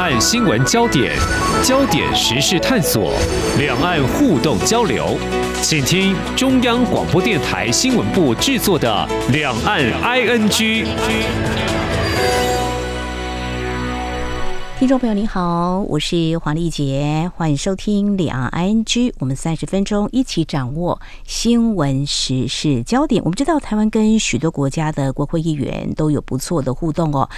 岸新闻焦点，焦点时事探索，两岸互动交流，请听中央广播电台新闻部制作的《两岸 ING》。听众朋友您好，我是黄丽杰，欢迎收听《两岸 ING》，我们三十分钟一起掌握新闻时事焦点。我们知道台湾跟许多国家的国会议员都有不错的互动哦。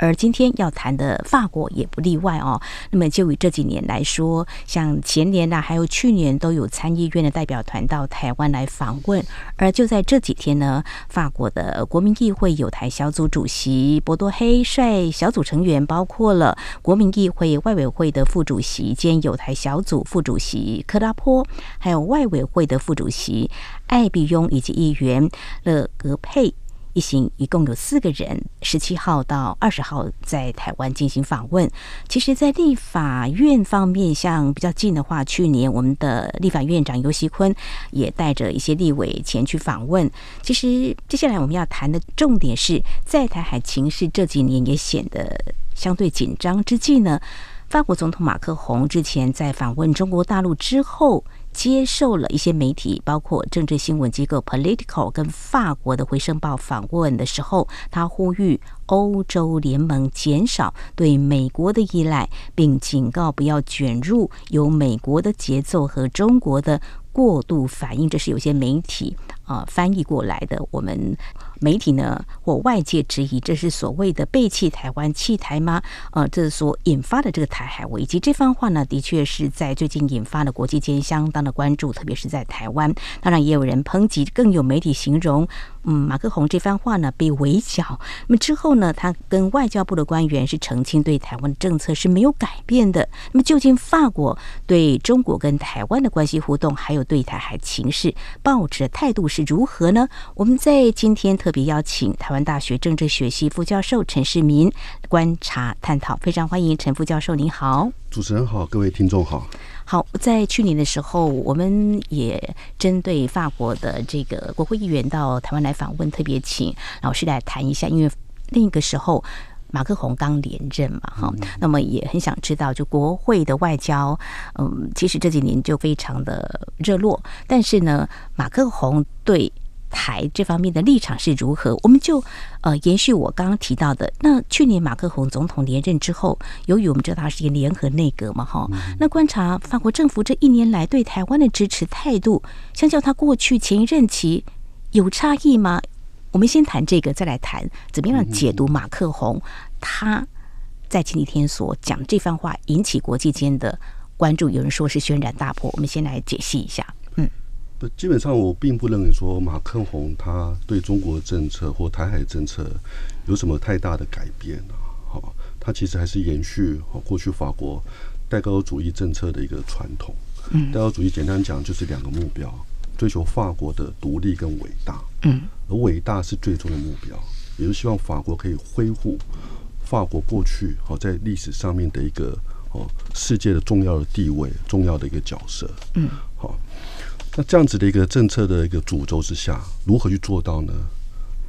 而今天要谈的法国也不例外哦。那么就以这几年来说，像前年呐，还有去年都有参议院的代表团到台湾来访问。而就在这几天呢，法国的国民议会友台小组主席博多黑率小组成员，包括了国民议会外委会的副主席兼友台小组副主席科拉坡，还有外委会的副主席艾比雍以及议员勒格佩。一行一共有四个人，十七号到二十号在台湾进行访问。其实，在立法院方面，像比较近的话，去年我们的立法院长游锡堃也带着一些立委前去访问。其实，接下来我们要谈的重点是在台海情势这几年也显得相对紧张之际呢，法国总统马克宏之前在访问中国大陆之后。接受了一些媒体，包括政治新闻机构 Political 跟法国的《回声报》访问的时候，他呼吁欧洲联盟减少对美国的依赖，并警告不要卷入由美国的节奏和中国的过度反应。这是有些媒体啊、翻译过来的，我们。媒体呢或外界质疑，这是所谓的背弃台湾、弃台吗？呃，这所引发的这个台海危机，这番话呢，的确是在最近引发了国际间相当的关注，特别是在台湾。当然，也有人抨击，更有媒体形容，嗯，马克宏这番话呢被围剿。那么之后呢，他跟外交部的官员是澄清，对台湾的政策是没有改变的。那么究竟法国对中国跟台湾的关系互动，还有对台海情势抱持的态度是如何呢？我们在今天。特别邀请台湾大学政治学系副教授陈世民观察探讨，非常欢迎陈副教授，您好。主持人好，各位听众好。好，在去年的时候，我们也针对法国的这个国会议员到台湾来访问，特别请老师来谈一下，因为那个时候马克宏刚连任嘛，哈、嗯，那么也很想知道，就国会的外交，嗯，其实这几年就非常的热络，但是呢，马克宏对。台这方面的立场是如何？我们就呃延续我刚刚提到的。那去年马克宏总统连任之后，由于我们知道他是一个联合内阁嘛，哈、嗯，那观察法国政府这一年来对台湾的支持态度，相较他过去前一任期有差异吗？我们先谈这个，再来谈怎么样解读马克宏他在前几天所讲这番话引起国际间的关注，有人说是轩然大波。我们先来解析一下。基本上我并不认为说马克宏他对中国政策或台海政策有什么太大的改变啊。好，他其实还是延续过去法国戴高主义政策的一个传统。嗯，戴高主义简单讲就是两个目标：追求法国的独立跟伟大。嗯，而伟大是最终的目标，也就是希望法国可以恢复法国过去好在历史上面的一个哦世界的重要的地位、重要的一个角色。嗯，好。那这样子的一个政策的一个主轴之下，如何去做到呢？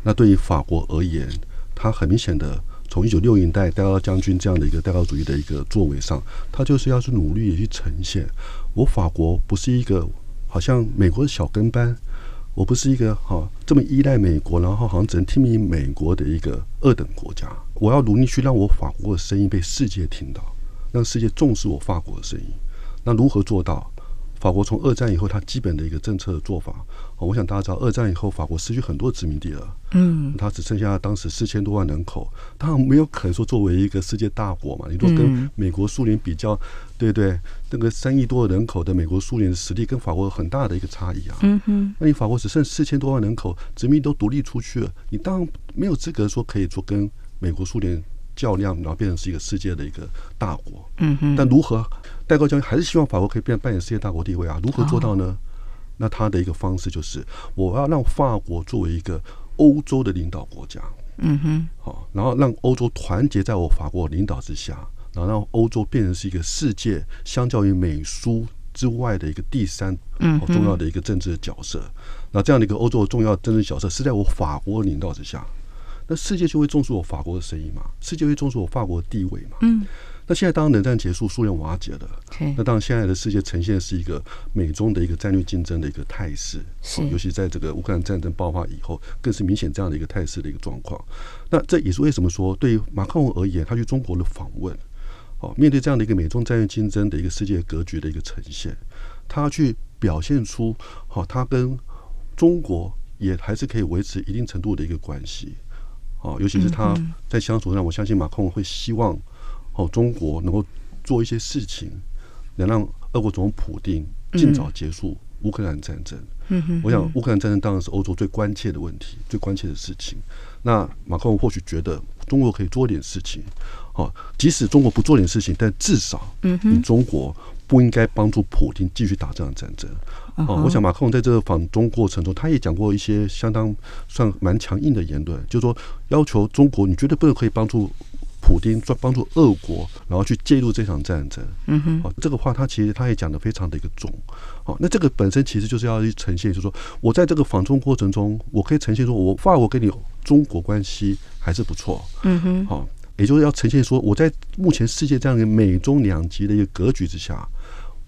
那对于法国而言，他很明显的从一九六零年代戴高将军这样的一个戴高主义的一个作为上，他就是要去努力的去呈现，我法国不是一个好像美国的小跟班，我不是一个哈这么依赖美国，然后好像只能听命于美国的一个二等国家。我要努力去让我法国的声音被世界听到，让世界重视我法国的声音。那如何做到？法国从二战以后，它基本的一个政策的做法，我想大家知道，二战以后法国失去很多殖民地了，嗯，它只剩下当时四千多万人口，当然没有可能说作为一个世界大国嘛，你说跟美国、苏联比较，对对，那个三亿多人口的美国、苏联的实力跟法国有很大的一个差异啊，嗯哼，那你法国只剩四千多万人口，殖民都独立出去了，你当然没有资格说可以说跟美国、苏联。较量，然后变成是一个世界的一个大国。嗯哼。但如何，戴高将军还是希望法国可以变扮演世界大国地位啊？如何做到呢？那他的一个方式就是，我要让法国作为一个欧洲的领导国家。嗯哼。好，然后让欧洲团结在我法国领导之下，然后让欧洲变成是一个世界相较于美苏之外的一个第三重要的一个政治角色。那这样的一个欧洲的重要政治角色是在我法国领导之下。那世界就会重视我法国的声音嘛？世界会重视我法国的地位嘛？嗯，那现在当冷战结束，苏联瓦解了，那当然现在的世界呈现的是一个美中的一个战略竞争的一个态势，是，尤其在这个乌克兰战争爆发以后，更是明显这样的一个态势的一个状况。那这也是为什么说，对于马克龙而言，他去中国的访问，哦，面对这样的一个美中战略竞争的一个世界格局的一个呈现，他去表现出，好，他跟中国也还是可以维持一定程度的一个关系。哦，尤其是他在相处上，我相信马克龙会希望，哦，中国能够做一些事情，能让俄国总统普丁尽早结束乌克兰战争。嗯哼，我想乌克兰战争当然是欧洲最关切的问题，最关切的事情。那马克龙或许觉得中国可以做点事情，哦，即使中国不做点事情，但至少，嗯中国不应该帮助普京继续打这场战争。哦，我想马克龙在这个访中过程中，他也讲过一些相当算蛮强硬的言论，就是说要求中国，你绝对不能可以帮助普丁，帮助俄国，然后去介入这场战争。嗯哼，哦，这个话他其实他也讲得非常的一个重。哦，那这个本身其实就是要去呈现，就是说我在这个访中过程中，我可以呈现说我法国跟你中国关系还是不错。嗯哼，好，也就是要呈现说我在目前世界这样一个美中两极的一个格局之下，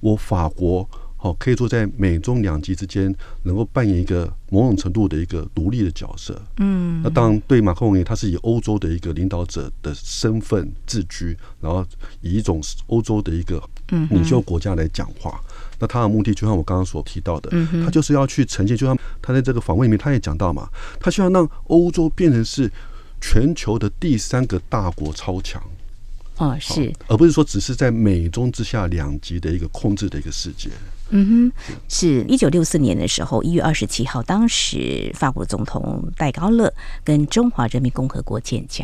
我法国。哦，可以说在美中两极之间，能够扮演一个某种程度的一个独立的角色。嗯，那当然对马克龙也，他是以欧洲的一个领导者的身份自居，然后以一种欧洲的一个领袖国家来讲话。那他的目的，就像我刚刚所提到的，他就是要去呈现，就像他在这个访问里面，他也讲到嘛，他希望让欧洲变成是全球的第三个大国超强。哦，是，而不是说只是在美中之下两极的一个控制的一个世界。嗯哼，是一九六四年的时候，一月二十七号，当时法国总统戴高乐跟中华人民共和国建交，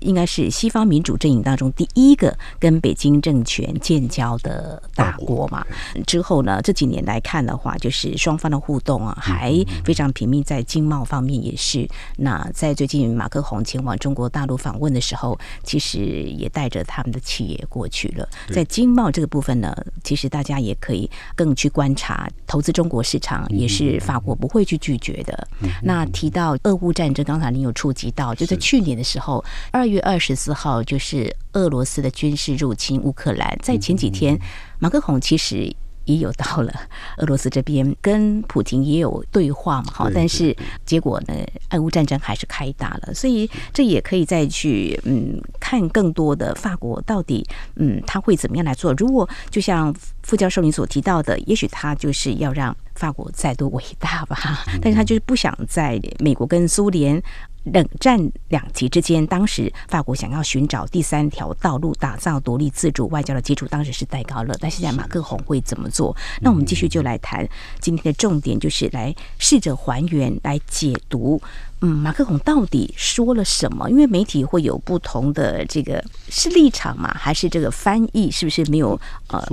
应该是西方民主阵营当中第一个跟北京政权建交的大国嘛。之后呢，这几年来看的话，就是双方的互动啊，还非常频密，在经贸方面也是。那在最近马克宏前往中国大陆访问的时候，其实也带着他们的企业过去了。在经贸这个部分呢，其实大家也可以更去。观察投资中国市场也是法国不会去拒绝的。那提到俄乌战争，刚才您有触及到，就在去年的时候，二月二十四号，就是俄罗斯的军事入侵乌克兰。在前几天，马克宏其实。也有到了 俄罗斯这边，跟普京也有对话嘛，哈，但是结果呢，俄乌战争还是开打了，所以这也可以再去嗯看更多的法国到底嗯他会怎么样来做。如果就像副教授您所提到的，也许他就是要让法国再度伟大吧，但是他就是不想在美国跟苏联。冷战两极之间，当时法国想要寻找第三条道路，打造独立自主外交的基础，当时是戴高乐。但现在马克宏会怎么做？那我们继续就来谈今天的重点，就是来试着还原、来解读。嗯，马克宏到底说了什么？因为媒体会有不同的这个是立场嘛，还是这个翻译是不是没有呃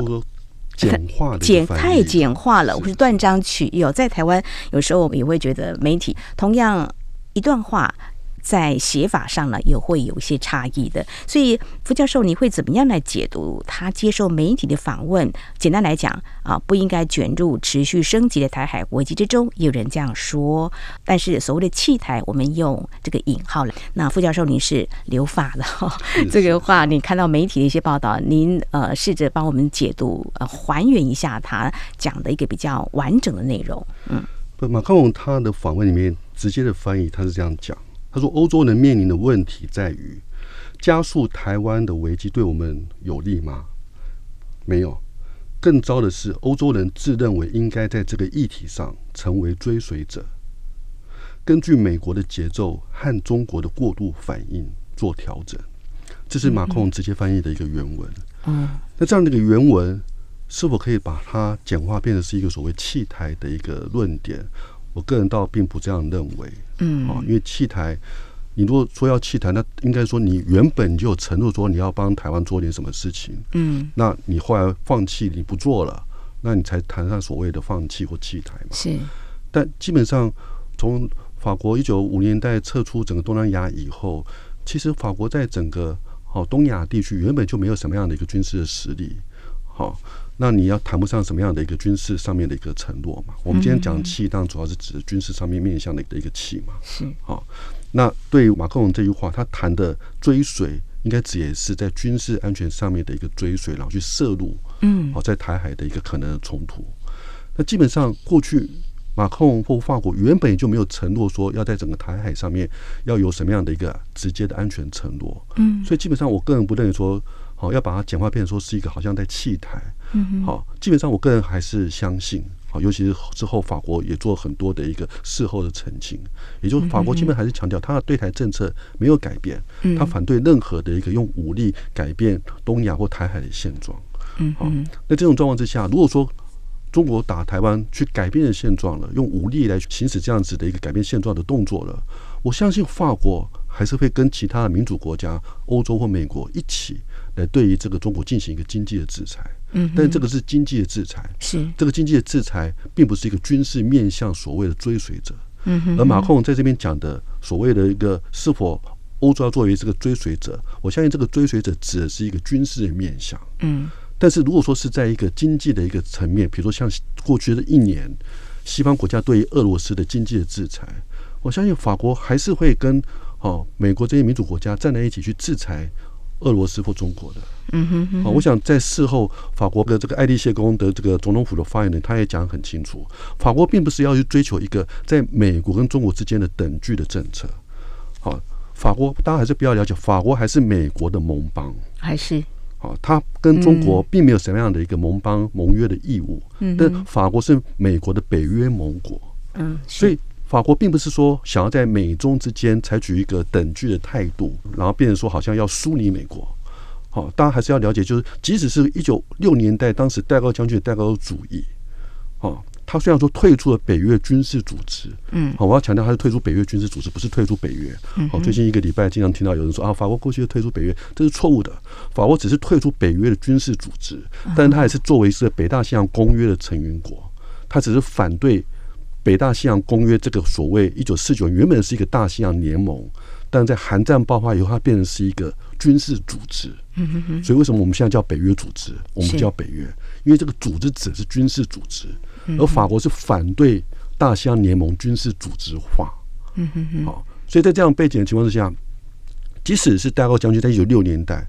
简化的简太简化了，或是断章取义？在台湾有时候我们也会觉得媒体同样。一段话在写法上呢，也会有一些差异的。所以，副教授，你会怎么样来解读他接受媒体的访问？简单来讲啊，不应该卷入持续升级的台海危机之中。也有人这样说。但是，所谓的弃台，我们用这个引号了。那副教授，您是留法的哈，这个话你看到媒体的一些报道，您呃试着帮我们解读呃还原一下他讲的一个比较完整的内容。嗯，不，马克龙他的访问里面。直接的翻译，他是这样讲：“他说，欧洲人面临的问题在于，加速台湾的危机对我们有利吗？没有。更糟的是，欧洲人自认为应该在这个议题上成为追随者，根据美国的节奏和中国的过度反应做调整。”这是马孔直接翻译的一个原文。嗯，那这样的一个原文是否可以把它简化，变成是一个所谓弃台的一个论点？我个人倒并不这样认为，嗯，啊，因为弃台，你如果说要弃台，那应该说你原本就有承诺说你要帮台湾做点什么事情，嗯，那你后来放弃你不做了，那你才谈上所谓的放弃或弃台嘛。是，但基本上从法国一九五零年代撤出整个东南亚以后，其实法国在整个好东亚地区原本就没有什么样的一个军事的实力，好。那你要谈不上什么样的一个军事上面的一个承诺嘛？我们今天讲气，当然主要是指军事上面面向的一个气嘛。是。好，那对于马克龙这句话，他谈的追随，应该指也是在军事安全上面的一个追随，然后去涉入，嗯，好，在台海的一个可能的冲突。那基本上过去马克龙或法国原本也就没有承诺说要在整个台海上面要有什么样的一个直接的安全承诺，嗯，所以基本上我个人不认为说，好要把它简化变成说是一个好像在弃台，嗯，好，基本上我个人还是相信。好尤其是之后，法国也做很多的一个事后的澄清，也就是法国基本还是强调他的对台政策没有改变，他反对任何的一个用武力改变东亚或台海的现状。嗯，好，那这种状况之下，如果说中国打台湾去改变了现状了，用武力来行使这样子的一个改变现状的动作了，我相信法国还是会跟其他的民主国家、欧洲或美国一起来对于这个中国进行一个经济的制裁。嗯，但这个是经济的制裁，是这个经济的制裁，并不是一个军事面向所谓的追随者。嗯哼，而马克龙在这边讲的所谓的一个是否欧洲要作为这个追随者，我相信这个追随者指的是一个军事的面向。嗯，但是如果说是在一个经济的一个层面，比如说像过去的一年，西方国家对于俄罗斯的经济的制裁，我相信法国还是会跟哦美国这些民主国家站在一起去制裁。俄罗斯或中国的，嗯哼哼，我想在事后，法国的这个爱丽谢宫的这个总统府的发言人，他也讲得很清楚，法国并不是要去追求一个在美国跟中国之间的等距的政策。好，法国大家还是不要了解，法国还是美国的盟邦，还是。好，他跟中国并没有什么样的一个盟邦盟约的义务，嗯，但法国是美国的北约盟国，嗯，所以。法国并不是说想要在美中之间采取一个等距的态度，然后变成说好像要疏离美国。好，大家还是要了解，就是即使是一九六年代当时戴高将军的戴高主义，好，他虽然说退出了北约军事组织，嗯，好，我要强调他是退出北约军事组织，不是退出北约。好，最近一个礼拜经常听到有人说啊，法国过去就退出北约，这是错误的。法国只是退出北约的军事组织，但是他也是作为是北大西洋公约的成员国，他只是反对。北大西洋公约这个所谓一九四九原本是一个大西洋联盟，但在韩战爆发以后，它变成是一个军事组织。所以为什么我们现在叫北约组织？我们叫北约，因为这个组织指的是军事组织，而法国是反对大西洋联盟军事组织化。好，所以在这样背景的情况之下，即使是戴高将军在一九六年代，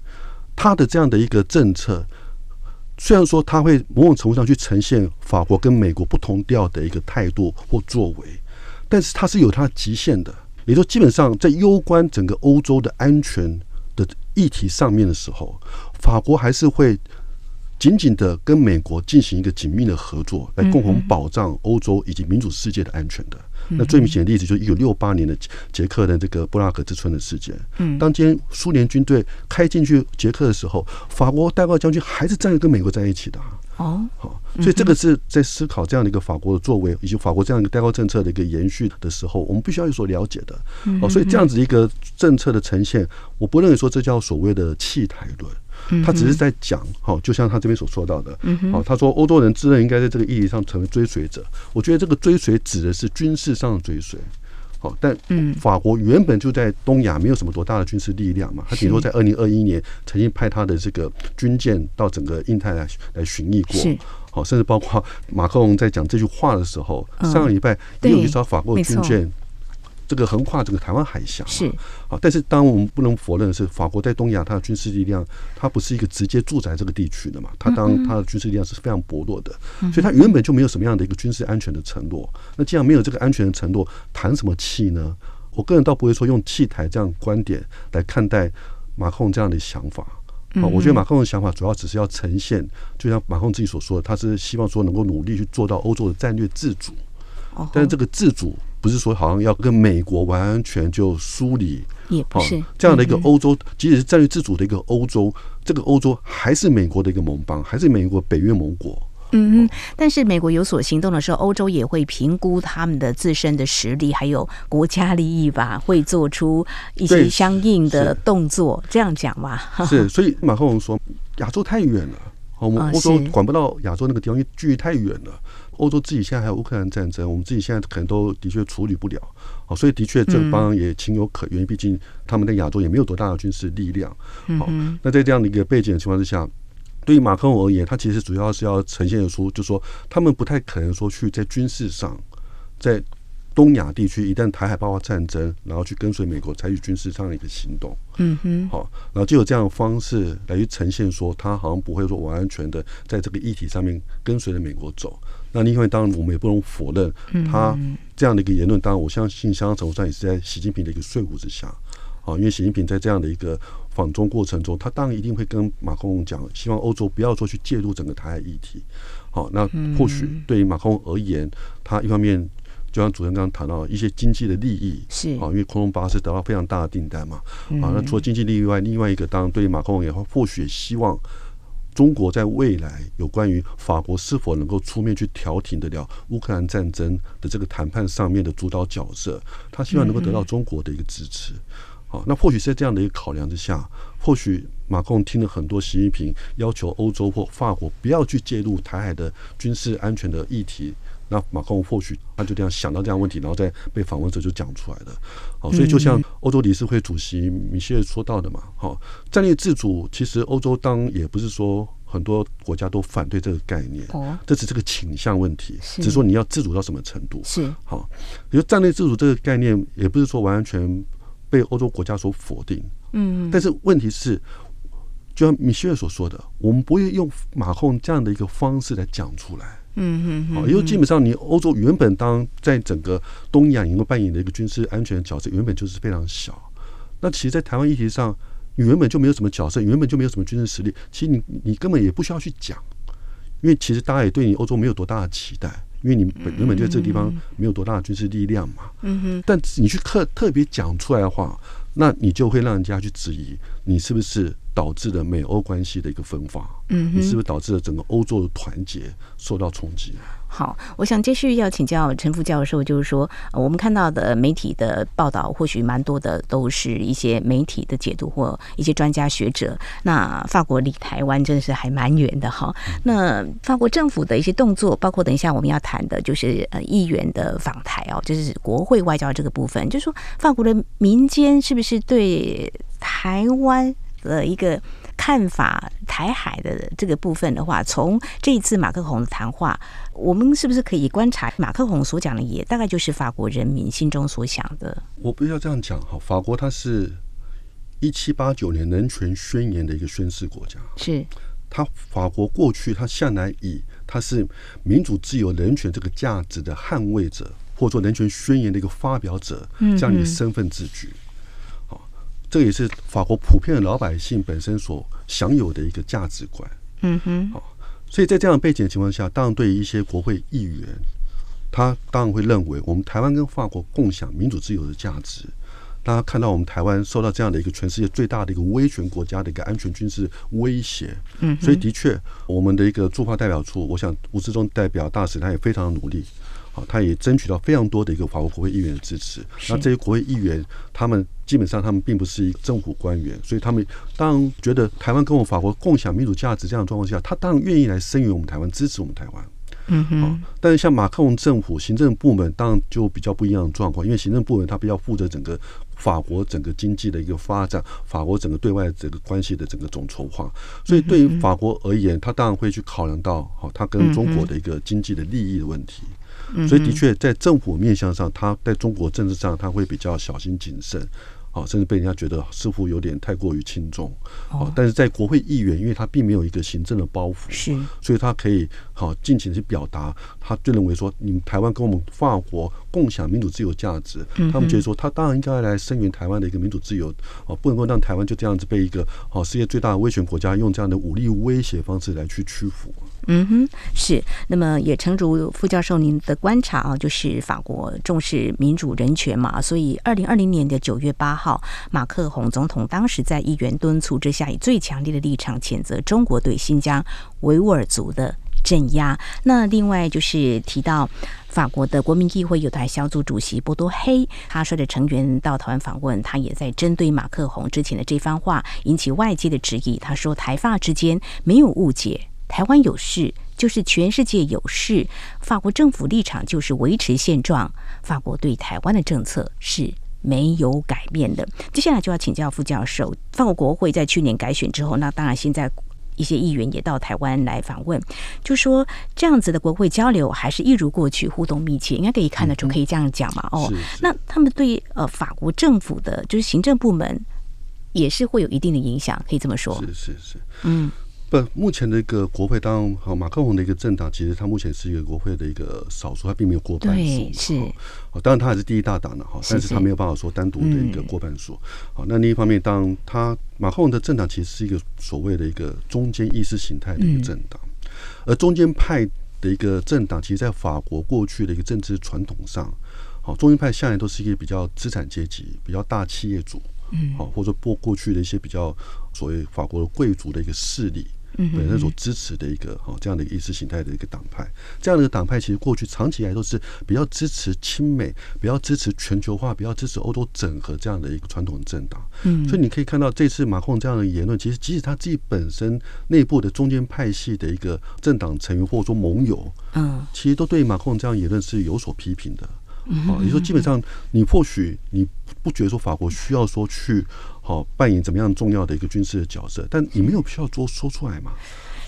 他的这样的一个政策。虽然说他会某种程度上去呈现法国跟美国不同调的一个态度或作为，但是它是有它的极限的。也就基本上在攸关整个欧洲的安全的议题上面的时候，法国还是会紧紧的跟美国进行一个紧密的合作，来共同保障欧洲以及民主世界的安全的。那最明显的例子就是一九六八年的捷克的这个布拉格之春的事件。嗯，当今天苏联军队开进去捷克的时候，法国戴高将军还是站在跟美国在一起的。哦，好，所以这个是在思考这样的一个法国的作为，以及法国这样一个代高政策的一个延续的时候，我们必须要有所了解的。哦，所以这样子一个政策的呈现，我不认为说这叫所谓的弃台论。他只是在讲，好，就像他这边所说到的，好，他说欧洲人自认应该在这个议题上成为追随者。我觉得这个追随指的是军事上的追随，好，但法国原本就在东亚没有什么多大的军事力量嘛，他顶多在二零二一年曾经派他的这个军舰到整个印太来来巡弋过，好，甚至包括马克龙在讲这句话的时候，上个礼拜也有一艘法国的军舰。这个横跨整个台湾海峡是啊，但是当然我们不能否认的是，法国在东亚它的军事力量，它不是一个直接驻在这个地区的嘛，它当它的军事力量是非常薄弱的，所以它原本就没有什么样的一个军事安全的承诺。那既然没有这个安全的承诺，谈什么气呢？我个人倒不会说用气台这样观点来看待马克龙这样的想法啊。我觉得马克龙的想法主要只是要呈现，就像马克龙自己所说的，他是希望说能够努力去做到欧洲的战略自主，但是这个自主。不是说好像要跟美国完全就疏离，也不是这样的一个欧洲，即使是战略自主的一个欧洲，这个欧洲还是美国的一个盟邦，还是美国北约盟国。嗯嗯，但是美国有所行动的时候，欧洲也会评估他们的自身的实力，还有国家利益吧，会做出一些相应的动作。这样讲吧？是，所以马克龙说亚洲太远了，我们欧洲管不到亚洲那个地方，因为距离太远了。欧洲自己现在还有乌克兰战争，我们自己现在可能都的确处理不了，好，所以的确这帮也情有可原，毕竟他们在亚洲也没有多大的军事力量，好，那在这样的一个背景的情况之下，对于马克龙而言，他其实主要是要呈现出，就是说他们不太可能说去在军事上，在东亚地区一旦台海爆发战争，然后去跟随美国采取军事上的一个行动，嗯哼，好，然后就有这样的方式来去呈现说，他好像不会说完完全的在这个议题上面跟随着美国走。那另外，当然我们也不能否认他这样的一个言论。当然，我相信相当程度上也是在习近平的一个说服之下，啊，因为习近平在这样的一个访中过程中，他当然一定会跟马克龙讲，希望欧洲不要说去介入整个台海议题。好，那或许对于马克龙而言，他一方面。就像主持人刚刚谈到一些经济的利益是啊，因为空中巴士得到非常大的订单嘛啊，那除了经济利益外，另外一个当然对于马克龙也或许也希望中国在未来有关于法国是否能够出面去调停得了乌克兰战争的这个谈判上面的主导角色，他希望能够得到中国的一个支持。好，那或许是在这样的一个考量之下，或许马克龙听了很多习近平要求欧洲或法国不要去介入台海的军事安全的议题。那马克龙或许他就这样想到这样问题，然后再被访问者就讲出来了。好，所以就像欧洲理事会主席米歇尔说到的嘛，好，战略自主其实欧洲当也不是说很多国家都反对这个概念，哦这只是个倾向问题，只是说你要自主到什么程度。是好，比如战略自主这个概念也不是说完全被欧洲国家所否定。嗯，但是问题是，就像米歇尔所说的，我们不会用马克龙这样的一个方式来讲出来。嗯哼，好，因为基本上你欧洲原本当在整个东亚能够扮演的一个军事安全角色，原本就是非常小。那其实，在台湾议题上，你原本就没有什么角色，原本就没有什么军事实力。其实你你根本也不需要去讲，因为其实大家也对你欧洲没有多大的期待，因为你本原本就在这个地方没有多大的军事力量嘛。嗯哼。但你去特特别讲出来的话，那你就会让人家去质疑你是不是。导致了美欧关系的一个分化，嗯，你是不是导致了整个欧洲的团结受到冲击？好，我想继续要请教陈副教授，就是说，我们看到的媒体的报道，或许蛮多的都是一些媒体的解读或一些专家学者。那法国离台湾真的是还蛮远的哈。那法国政府的一些动作，包括等一下我们要谈的，就是呃议员的访台哦，就是国会外交这个部分，就是说法国的民间是不是对台湾？的一个看法，台海的这个部分的话，从这一次马克宏的谈话，我们是不是可以观察马克宏所讲的，也大概就是法国人民心中所想的？我不要这样讲哈，法国它是一七八九年人权宣言的一个宣誓国家，是它法国过去它向来以它是民主、自由、人权这个价值的捍卫者，或者说人权宣言的一个发表者这样的身份自居。嗯这也是法国普遍的老百姓本身所享有的一个价值观。嗯哼，好，所以在这样的背景的情况下，当然对于一些国会议员，他当然会认为我们台湾跟法国共享民主自由的价值。大家看到我们台湾受到这样的一个全世界最大的一个威权国家的一个安全军事威胁。嗯，所以的确，我们的一个驻华代表处，我想吴志忠代表大使他也非常努力。他也争取到非常多的一个法国国会议员的支持。那这些国会议员，他们基本上他们并不是一个政府官员，所以他们当然觉得台湾跟我们法国共享民主价值这样的状况下，他当然愿意来声援我们台湾，支持我们台湾。嗯哼。但是像马克龙政府行政部门，当然就比较不一样的状况，因为行政部门他比较负责整个法国整个经济的一个发展，法国整个对外这个关系的整个总筹划。所以对于法国而言，他当然会去考量到，好，他跟中国的一个经济的利益的问题。所以，的确，在政府面向上，他在中国政治上，他会比较小心谨慎，啊，甚至被人家觉得似乎有点太过于轻重，啊，但是在国会议员，因为他并没有一个行政的包袱，是，所以他可以好尽情的去表达，他就认为说，你们台湾跟我们法国共享民主自由价值，他们觉得说，他当然应该来声援台湾的一个民主自由，啊，不能够让台湾就这样子被一个好世界最大的威权国家用这样的武力威胁方式来去屈服。嗯哼，是。那么也诚如副教授您的观察啊，就是法国重视民主人权嘛，所以二零二零年的九月八号，马克宏总统当时在议员敦促之下，以最强烈的立场谴责中国对新疆维吾尔族的镇压。那另外就是提到法国的国民议会有台小组主席波多黑，他率的成员到台湾访问，他也在针对马克宏之前的这番话引起外界的质疑。他说，台法之间没有误解。台湾有事就是全世界有事，法国政府立场就是维持现状，法国对台湾的政策是没有改变的。接下来就要请教副教授，法国国会在去年改选之后，那当然现在一些议员也到台湾来访问，就说这样子的国会交流还是一如过去，互动密切，应该可以看得出，可以这样讲嘛？哦，那他们对呃法国政府的就是行政部门也是会有一定的影响，可以这么说。是是是，嗯。不，目前的一个国会，当然，好，马克宏的一个政党，其实他目前是一个国会的一个少数，他并没有过半数，是。好，当然他还是第一大党的哈，但是他没有办法说单独的一个过半数。好，那另一方面，当他马克龙的政党其实是一个所谓的一个中间意识形态的一个政党，而中间派的一个政党，其实，在法国过去的一个政治传统上，好，中间派向来都是一个比较资产阶级、比较大企业主，嗯，好，或者过过去的一些比较所谓法国的贵族的一个势力。对，那所支持的一个哈这样的一个意识形态的一个党派，这样的一个党派其实过去长期以来都是比较支持亲美、比较支持全球化、比较支持欧洲整合这样的一个传统政党。嗯，所以你可以看到这次马克宏这样的言论，其实即使他自己本身内部的中间派系的一个政党成员或者说盟友，嗯，其实都对马克宏这样言论是有所批评的。啊，也就是说，基本上你或许你不觉得说法国需要说去好扮演怎么样重要的一个军事的角色，但你没有必要说说出来嘛。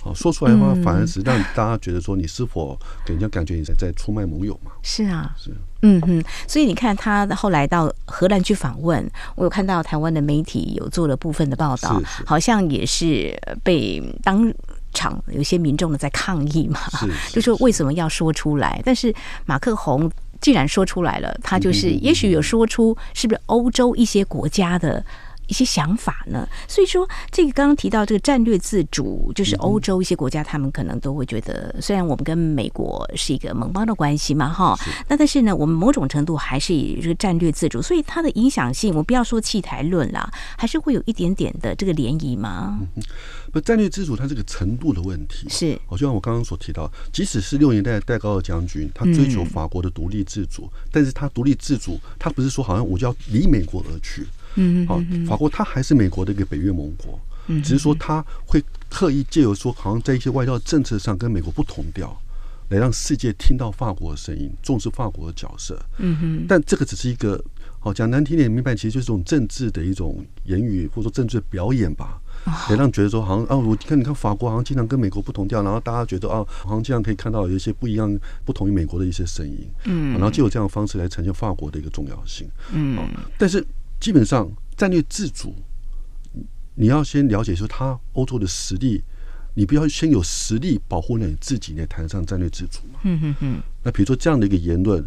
好，说出来的话，反而是让大家觉得说你是否给人家感觉你在在出卖盟友嘛？是啊，是，嗯哼。所以你看他后来到荷兰去访问，我有看到台湾的媒体有做了部分的报道，好像也是被当场有些民众呢在抗议嘛，就说为什么要说出来？但是马克宏。既然说出来了，他就是也许有说出是不是欧洲一些国家的一些想法呢？所以说，这个刚刚提到这个战略自主，就是欧洲一些国家，他们可能都会觉得，虽然我们跟美国是一个盟邦的关系嘛，哈，那但是呢，我们某种程度还是以这个战略自主，所以它的影响性，我不要说弃台论啦，还是会有一点点的这个涟漪嘛。不，战略自主它这个程度的问题是，我就像我刚刚所提到，即使是六年代戴高乐将军，他追求法国的独立自主，但是他独立自主，他不是说好像我就要离美国而去。嗯，好，法国它还是美国的一个北约盟国，嗯只是说他会刻意借由说，好像在一些外交政策上跟美国不同调，来让世界听到法国的声音，重视法国的角色。嗯哼，但这个只是一个，好讲难听点，明白其实就是这种政治的一种言语，或者说政治的表演吧，也让觉得说，好像啊，我看你看法国好像经常跟美国不同调，然后大家觉得啊，好像经常可以看到有一些不一样、不同于美国的一些声音。嗯，然后就有这样的方式来呈现法国的一个重要性。嗯，但是。基本上，战略自主，你要先了解说，他欧洲的实力，你不要先有实力保护了你自己，你谈上战略自主嘛。嗯嗯嗯。那比如说这样的一个言论，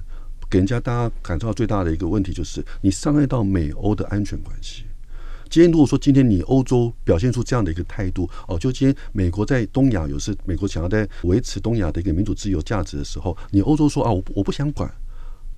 给人家大家感受到最大的一个问题就是，你伤害到美欧的安全关系。今天如果说今天你欧洲表现出这样的一个态度，哦，就今天美国在东亚有时美国想要在维持东亚的一个民主自由价值的时候，你欧洲说啊，我我不想管。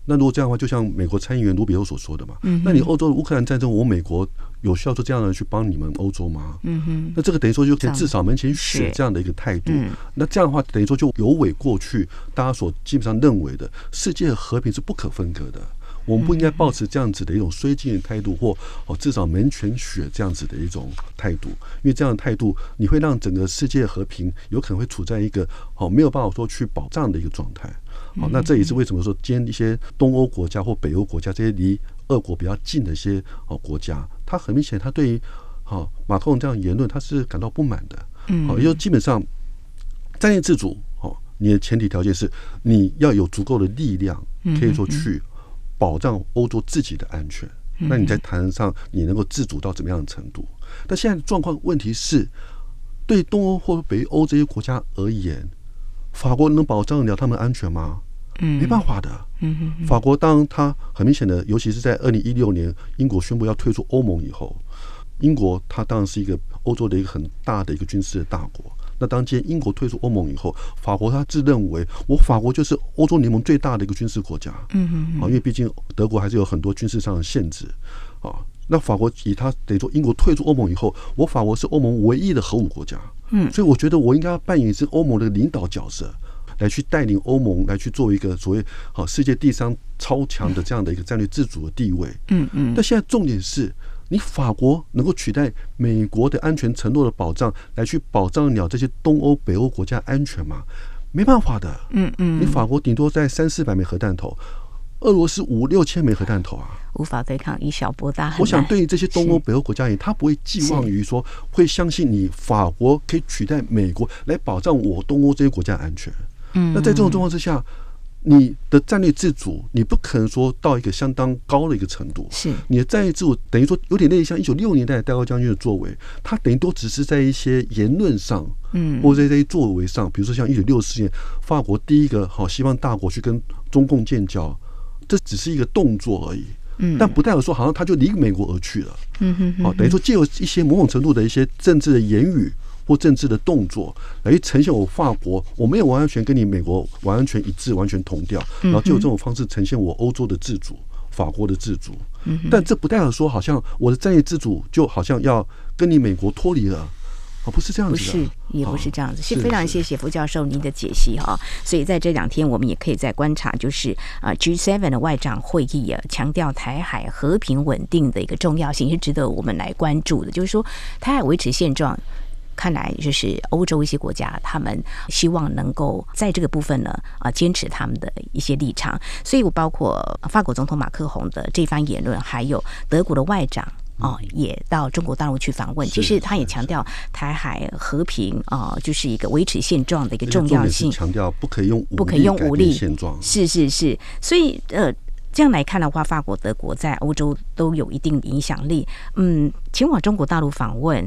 那如果这样的话，就像美国参议员卢比欧所说的嘛，嗯、那你欧洲的乌克兰战争，我美国有需要做这样的人去帮你们欧洲吗？嗯哼，那这个等于说就可以至少门前雪这样的一个态度。嗯、那这样的话，等于说就有违过去大家所基本上认为的世界和平是不可分割的。我们不应该抱持这样子的一种绥靖的态度，或哦至少门前雪这样子的一种态度，因为这样的态度你会让整个世界和平有可能会处在一个哦没有办法说去保障的一个状态。好，那这也是为什么说今天一些东欧国家或北欧国家这些离俄国比较近的一些哦国家，他很明显他对于好马克龙这样言论他是感到不满的。嗯，好，因为基本上战略自主，哦，你的前提条件是你要有足够的力量，可以说去保障欧洲自己的安全。那你在谈上你能够自主到怎么样的程度？但现在的状况问题是，对东欧或北欧这些国家而言。法国能保障得了他们安全吗？嗯，没办法的。嗯哼，法国当他很明显的，尤其是在二零一六年英国宣布要退出欧盟以后，英国它当然是一个欧洲的一个很大的一个军事的大国。那当今天英国退出欧盟以后，法国他自认为我法国就是欧洲联盟最大的一个军事国家。嗯哼，啊，因为毕竟德国还是有很多军事上的限制啊。那法国以他等于说英国退出欧盟以后，我法国是欧盟唯一的核武国家。嗯，所以我觉得我应该要扮演是欧盟的领导角色，来去带领欧盟来去做一个所谓好世界第三超强的这样的一个战略自主的地位。嗯嗯。但现在重点是你法国能够取代美国的安全承诺的保障，来去保障了这些东欧、北欧国家安全吗？没办法的。嗯嗯。你法国顶多在三四百枚核弹头。俄罗斯五六千枚核弹头啊，无法对抗，以小博大。我想对于这些东欧、北欧国家而言，他不会寄望于说会相信你法国可以取代美国来保障我东欧这些国家的安全。嗯，那在这种状况之下。你的战略自主，你不可能说到一个相当高的一个程度。是你的战略自主，等于说有点类似像一九六年代戴高将军的作为，他等于都只是在一些言论上，嗯，或者在这些作为上，比如说像一九六四年法国第一个好西方大国去跟中共建交，这只是一个动作而已。嗯，但不代表说好像他就离美国而去了。嗯哼，好，等于说借由一些某种程度的一些政治的言语。或政治的动作来呈现我法国，我没有完全跟你美国完全一致、完全同调，然后就有这种方式呈现我欧洲的自主、法国的自主。但这不代表说，好像我的战略自主就好像要跟你美国脱离了，哦，不是这样子的，不是，也不是这样子。是非常谢谢傅教授您的解析哈。所以在这两天，我们也可以再观察，就是啊，G7 的外长会议啊，强调台海和平稳定的一个重要性，是值得我们来关注的。就是说，台海维持现状。看来就是欧洲一些国家，他们希望能够在这个部分呢啊坚持他们的一些立场。所以我包括法国总统马克宏的这番言论，还有德国的外长啊也到中国大陆去访问。其实他也强调台海和平啊，就是一个维持现状的一个重要性。强调不可以用不可以用武力现状。是是是。所以呃这样来看的话，法国、德国在欧洲都有一定影响力。嗯，前往中国大陆访问。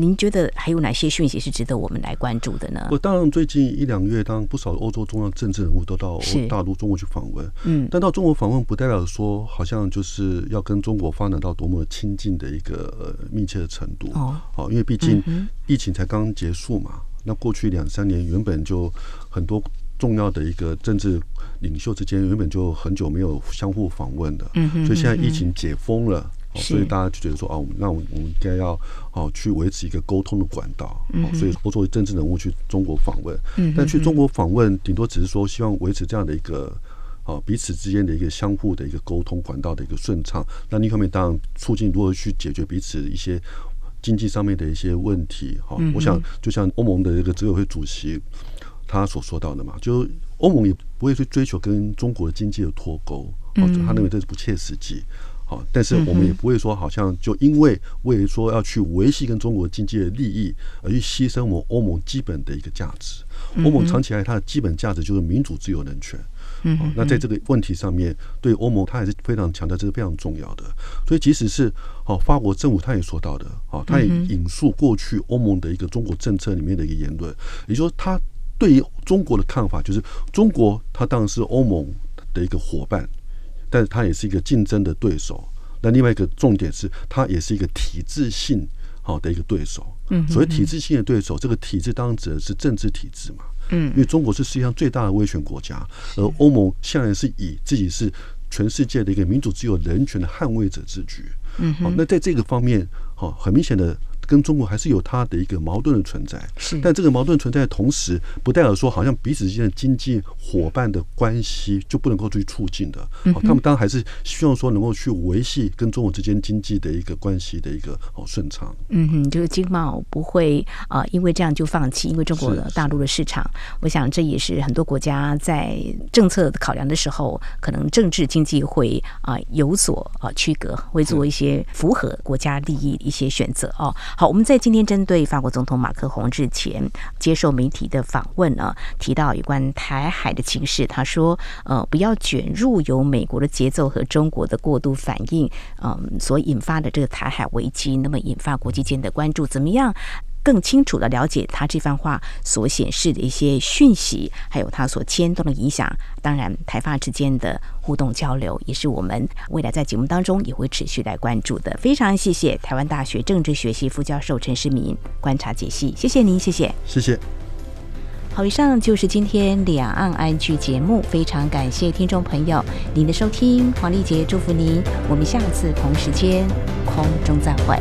您觉得还有哪些讯息是值得我们来关注的呢？我当然最近一两个月，当不少欧洲重要政治人物都到大陆中国去访问。嗯，但到中国访问不代表说好像就是要跟中国发展到多么亲近的一个密切的程度。哦，好，因为毕竟疫情才刚结束嘛。那过去两三年原本就很多重要的一个政治领袖之间原本就很久没有相互访问的。嗯哼，所以现在疫情解封了。所以大家就觉得说啊，那我们应该要哦去维持一个沟通的管道。所以说作为政治人物去中国访问，但去中国访问顶多只是说希望维持这样的一个哦彼此之间的一个相互的一个沟通管道的一个顺畅。那另一方面，当然促进如何去解决彼此一些经济上面的一些问题。哈，我想就像欧盟的一个执委会主席他所说到的嘛，就欧盟也不会去追求跟中国的经济的脱钩，哦，他认为这是不切实际。好，但是我们也不会说，好像就因为为说要去维系跟中国经济的利益而去牺牲我们欧盟基本的一个价值。欧盟长期来它的基本价值就是民主、自由、人权。嗯，那在这个问题上面，对欧盟它还是非常强调，这是非常重要的。所以即使是好法国政府，他也说到的，好，他也引述过去欧盟的一个中国政策里面的一个言论，也就是说，他对于中国的看法就是，中国它当然是欧盟的一个伙伴。但是它也是一个竞争的对手。那另外一个重点是，它也是一个体制性好的一个对手。嗯，所谓体制性的对手，这个体制当然指的是政治体制嘛。嗯，因为中国是世界上最大的威权国家，而欧盟向来是以自己是全世界的一个民主、自由、人权的捍卫者自居。嗯，好，那在这个方面，好，很明显的。跟中国还是有它的一个矛盾的存在，是，但这个矛盾存在的同时，不代表说好像彼此之间的经济伙伴的关系就不能够去促进的。好，他们当然还是希望说能够去维系跟中国之间经济的一个关系的一个好顺畅。嗯哼，就是经贸不会啊，因为这样就放弃，因为中国的大陆的市场，我想这也是很多国家在政策考量的时候，可能政治经济会啊有所啊区隔，会做一些符合国家利益一些选择哦。好，我们在今天针对法国总统马克宏日前接受媒体的访问呢，提到有关台海的情势，他说：“呃，不要卷入由美国的节奏和中国的过度反应，嗯，所引发的这个台海危机，那么引发国际间的关注，怎么样？”更清楚的了解他这番话所显示的一些讯息，还有他所牵动的影响。当然，台发之间的互动交流，也是我们未来在节目当中也会持续来关注的。非常谢谢台湾大学政治学系副教授陈世民观察解析，谢谢您，谢谢，谢谢。好，以上就是今天两岸安居节目，非常感谢听众朋友您的收听，黄丽杰祝福您，我们下次同时间空中再会。